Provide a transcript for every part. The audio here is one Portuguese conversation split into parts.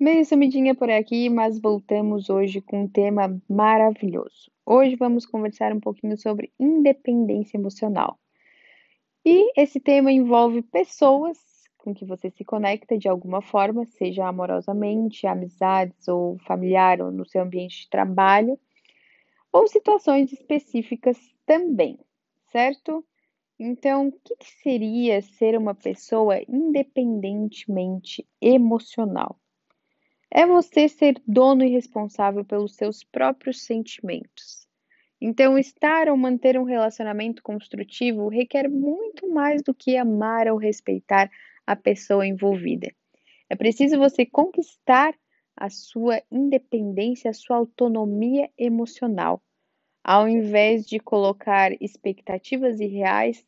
Meio sumidinha por aqui, mas voltamos hoje com um tema maravilhoso. Hoje vamos conversar um pouquinho sobre independência emocional. E esse tema envolve pessoas com que você se conecta de alguma forma, seja amorosamente, amizades ou familiar ou no seu ambiente de trabalho, ou situações específicas também, certo? Então, o que, que seria ser uma pessoa independentemente emocional? É você ser dono e responsável pelos seus próprios sentimentos. Então, estar ou manter um relacionamento construtivo requer muito mais do que amar ou respeitar a pessoa envolvida. É preciso você conquistar a sua independência, a sua autonomia emocional, ao invés de colocar expectativas irreais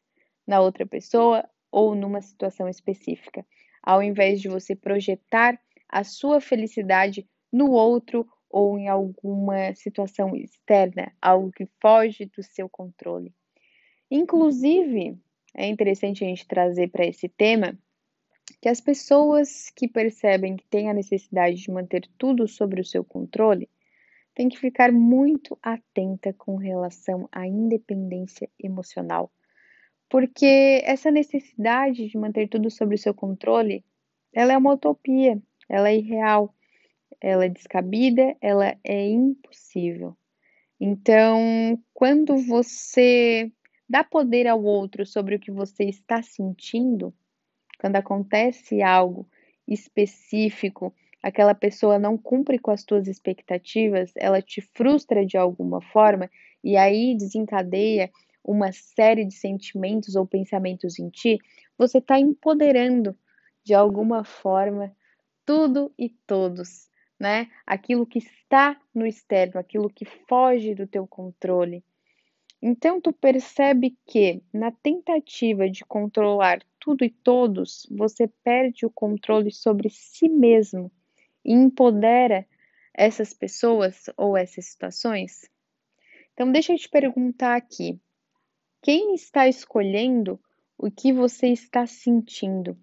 na outra pessoa ou numa situação específica, ao invés de você projetar a sua felicidade no outro ou em alguma situação externa, algo que foge do seu controle. Inclusive, é interessante a gente trazer para esse tema que as pessoas que percebem que têm a necessidade de manter tudo sobre o seu controle têm que ficar muito atenta com relação à independência emocional, porque essa necessidade de manter tudo sob o seu controle, ela é uma utopia, ela é irreal, ela é descabida, ela é impossível. Então, quando você dá poder ao outro sobre o que você está sentindo, quando acontece algo específico, aquela pessoa não cumpre com as tuas expectativas, ela te frustra de alguma forma e aí desencadeia uma série de sentimentos ou pensamentos em ti, você está empoderando de alguma forma tudo e todos, né? Aquilo que está no externo, aquilo que foge do teu controle. Então tu percebe que na tentativa de controlar tudo e todos, você perde o controle sobre si mesmo e empodera essas pessoas ou essas situações? Então deixa eu te perguntar aqui, quem está escolhendo o que você está sentindo?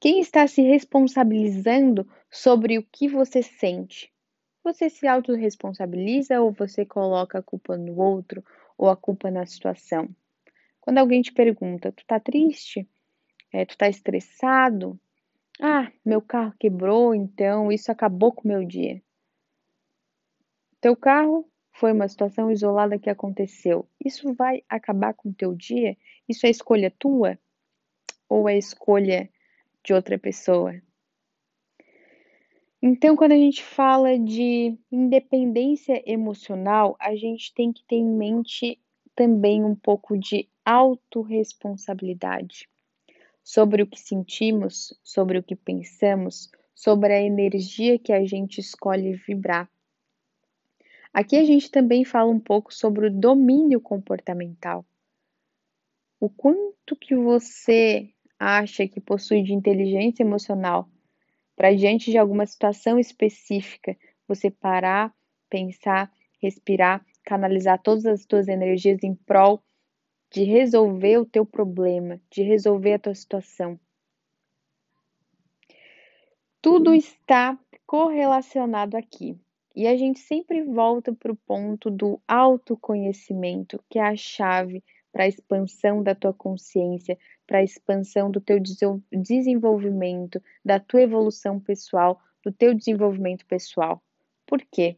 Quem está se responsabilizando sobre o que você sente? Você se autorresponsabiliza ou você coloca a culpa no outro ou a culpa na situação? Quando alguém te pergunta, tu tá triste? É, tu tá estressado? Ah, meu carro quebrou, então isso acabou com o meu dia. Teu carro foi uma situação isolada que aconteceu. Isso vai acabar com o teu dia? Isso é escolha tua? Ou é escolha de outra pessoa. Então, quando a gente fala de independência emocional, a gente tem que ter em mente também um pouco de autorresponsabilidade sobre o que sentimos, sobre o que pensamos, sobre a energia que a gente escolhe vibrar. Aqui a gente também fala um pouco sobre o domínio comportamental. O quanto que você acha que possui de inteligência emocional para diante de alguma situação específica, você parar, pensar, respirar, canalizar todas as tuas energias em prol de resolver o teu problema, de resolver a tua situação. Tudo está correlacionado aqui. E a gente sempre volta para o ponto do autoconhecimento, que é a chave para a expansão da tua consciência, para a expansão do teu desenvolvimento, da tua evolução pessoal, do teu desenvolvimento pessoal. Por quê?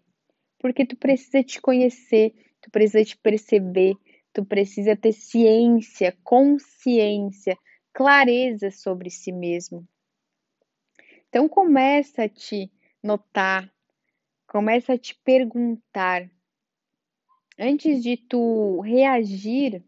Porque tu precisa te conhecer, tu precisa te perceber, tu precisa ter ciência, consciência, clareza sobre si mesmo. Então começa a te notar, começa a te perguntar. Antes de tu reagir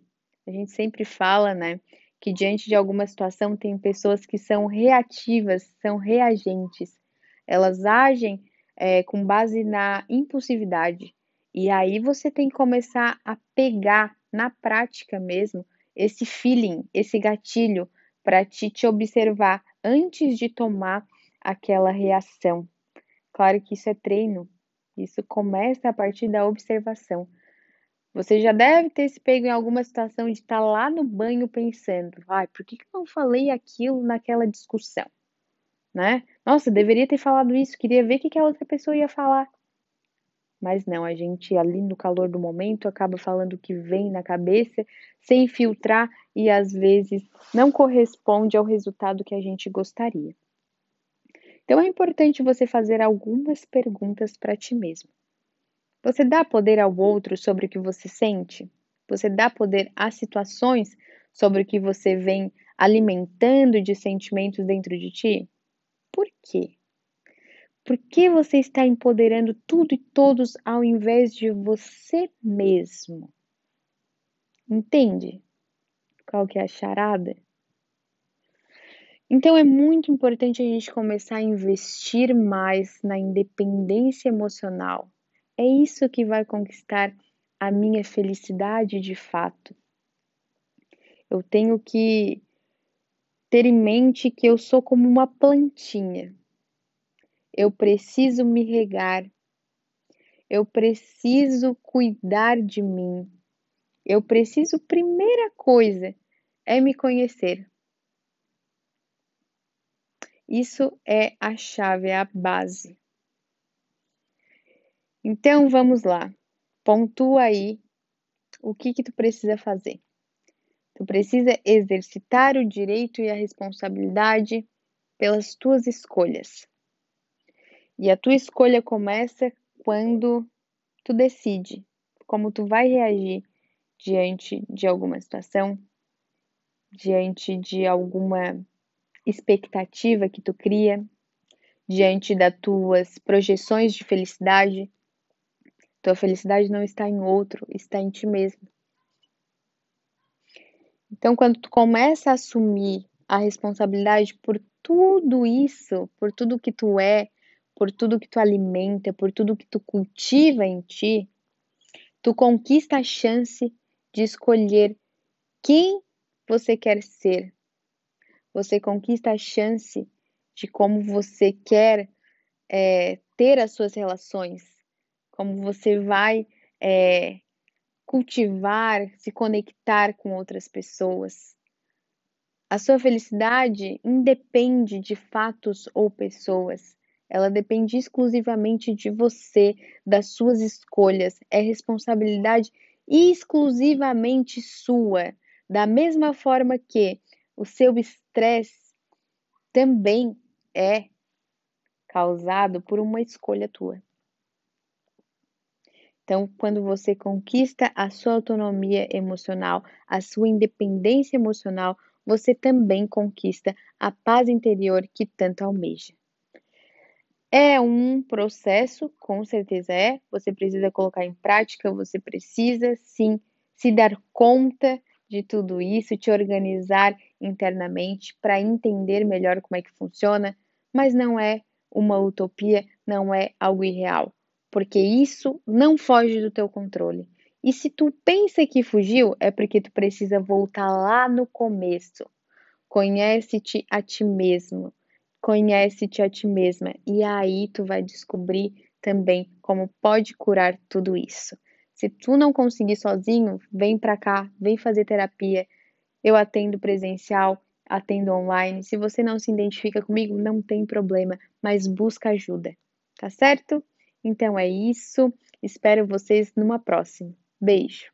a gente sempre fala, né, que diante de alguma situação tem pessoas que são reativas, são reagentes. Elas agem é, com base na impulsividade. E aí você tem que começar a pegar na prática mesmo esse feeling, esse gatilho para te, te observar antes de tomar aquela reação. Claro que isso é treino. Isso começa a partir da observação. Você já deve ter se pego em alguma situação de estar tá lá no banho pensando, ai, por que, que não falei aquilo naquela discussão? né? Nossa, deveria ter falado isso, queria ver o que a outra pessoa ia falar. Mas não, a gente ali no calor do momento acaba falando o que vem na cabeça, sem filtrar e às vezes não corresponde ao resultado que a gente gostaria. Então é importante você fazer algumas perguntas para ti mesmo. Você dá poder ao outro sobre o que você sente? Você dá poder às situações sobre o que você vem alimentando de sentimentos dentro de ti? Por quê? Por que você está empoderando tudo e todos ao invés de você mesmo? Entende? Qual que é a charada? Então é muito importante a gente começar a investir mais na independência emocional. É isso que vai conquistar a minha felicidade de fato. Eu tenho que ter em mente que eu sou como uma plantinha. Eu preciso me regar. Eu preciso cuidar de mim. Eu preciso, primeira coisa, é me conhecer. Isso é a chave, é a base. Então vamos lá. Pontua aí o que que tu precisa fazer. Tu precisa exercitar o direito e a responsabilidade pelas tuas escolhas. E a tua escolha começa quando tu decide como tu vai reagir diante de alguma situação, diante de alguma expectativa que tu cria, diante das tuas projeções de felicidade. Tua felicidade não está em outro, está em ti mesmo. Então, quando tu começa a assumir a responsabilidade por tudo isso, por tudo que tu é, por tudo que tu alimenta, por tudo que tu cultiva em ti, tu conquista a chance de escolher quem você quer ser, você conquista a chance de como você quer é, ter as suas relações, como você vai é, cultivar, se conectar com outras pessoas. A sua felicidade independe de fatos ou pessoas. Ela depende exclusivamente de você, das suas escolhas. É responsabilidade exclusivamente sua. Da mesma forma que o seu estresse também é causado por uma escolha tua. Então, quando você conquista a sua autonomia emocional, a sua independência emocional, você também conquista a paz interior que tanto almeja. É um processo, com certeza é. Você precisa colocar em prática, você precisa sim se dar conta de tudo isso, te organizar internamente para entender melhor como é que funciona, mas não é uma utopia, não é algo irreal, porque isso não foge do teu controle. E se tu pensa que fugiu, é porque tu precisa voltar lá no começo. Conhece-te a ti mesmo, conhece-te a ti mesma, e aí tu vai descobrir também como pode curar tudo isso. Se tu não conseguir sozinho, vem para cá, vem fazer terapia. Eu atendo presencial, atendo online. Se você não se identifica comigo, não tem problema, mas busca ajuda, tá certo? Então é isso. Espero vocês numa próxima. Beijo.